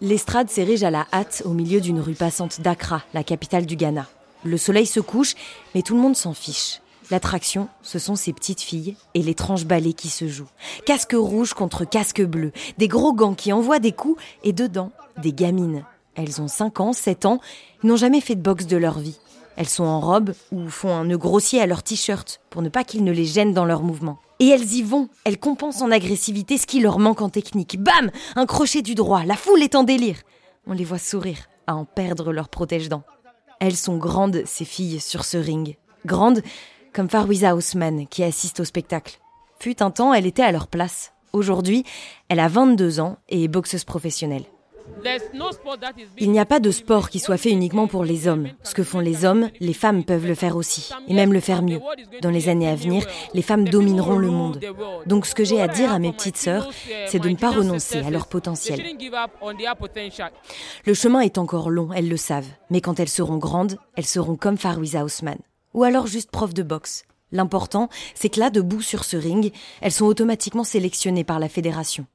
L'estrade s'érige à la hâte au milieu d'une rue passante d'Accra, la capitale du Ghana. Le soleil se couche, mais tout le monde s'en fiche. L'attraction, ce sont ces petites filles et l'étrange ballet qui se joue. Casque rouge contre casque bleu, des gros gants qui envoient des coups et dedans, des gamines. Elles ont 5 ans, 7 ans, n'ont jamais fait de boxe de leur vie. Elles sont en robe ou font un nœud grossier à leur t-shirt pour ne pas qu'ils ne les gênent dans leurs mouvements. Et elles y vont, elles compensent en agressivité ce qui leur manque en technique. Bam Un crochet du droit, la foule est en délire. On les voit sourire, à en perdre leur protège-dents. Elles sont grandes, ces filles, sur ce ring. Grandes comme Farwiza Haussmann, qui assiste au spectacle. Fut un temps, elle était à leur place. Aujourd'hui, elle a 22 ans et est boxeuse professionnelle. Il n'y a pas de sport qui soit fait uniquement pour les hommes. Ce que font les hommes, les femmes peuvent le faire aussi, et même le faire mieux. Dans les années à venir, les femmes domineront le monde. Donc ce que j'ai à dire à mes petites sœurs, c'est de ne pas renoncer à leur potentiel. Le chemin est encore long, elles le savent, mais quand elles seront grandes, elles seront comme Farouiza Haussmann, ou alors juste prof de boxe. L'important, c'est que là, debout sur ce ring, elles sont automatiquement sélectionnées par la fédération.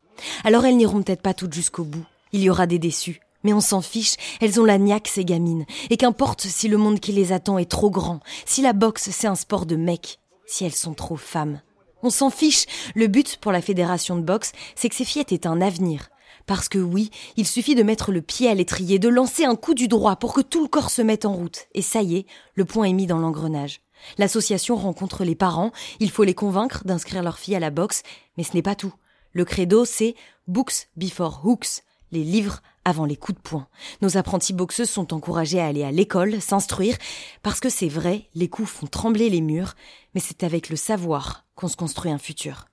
Alors elles n'iront peut-être pas toutes jusqu'au bout, il y aura des déçus. Mais on s'en fiche, elles ont la niaque, ces gamines. Et qu'importe si le monde qui les attend est trop grand, si la boxe c'est un sport de mecs, si elles sont trop femmes. On s'en fiche. Le but pour la fédération de boxe, c'est que ces fillettes aient un avenir. Parce que oui, il suffit de mettre le pied à l'étrier, de lancer un coup du droit pour que tout le corps se mette en route. Et ça y est, le point est mis dans l'engrenage. L'association rencontre les parents, il faut les convaincre d'inscrire leur fille à la boxe, mais ce n'est pas tout. Le credo, c'est Books before Hooks les livres avant les coups de poing. Nos apprentis boxeuses sont encouragés à aller à l'école, s'instruire, parce que c'est vrai, les coups font trembler les murs, mais c'est avec le savoir qu'on se construit un futur.